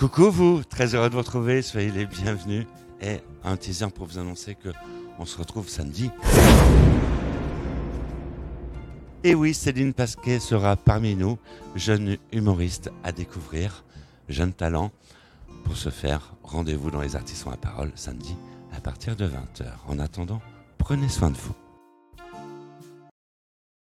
Coucou vous, très heureux de vous retrouver, soyez les bienvenus. Et un teaser pour vous annoncer que on se retrouve samedi. Et oui, Céline Pasquet sera parmi nous, jeune humoriste à découvrir, jeune talent. Pour ce faire, rendez-vous dans les artistes à parole samedi à partir de 20h. En attendant, prenez soin de vous.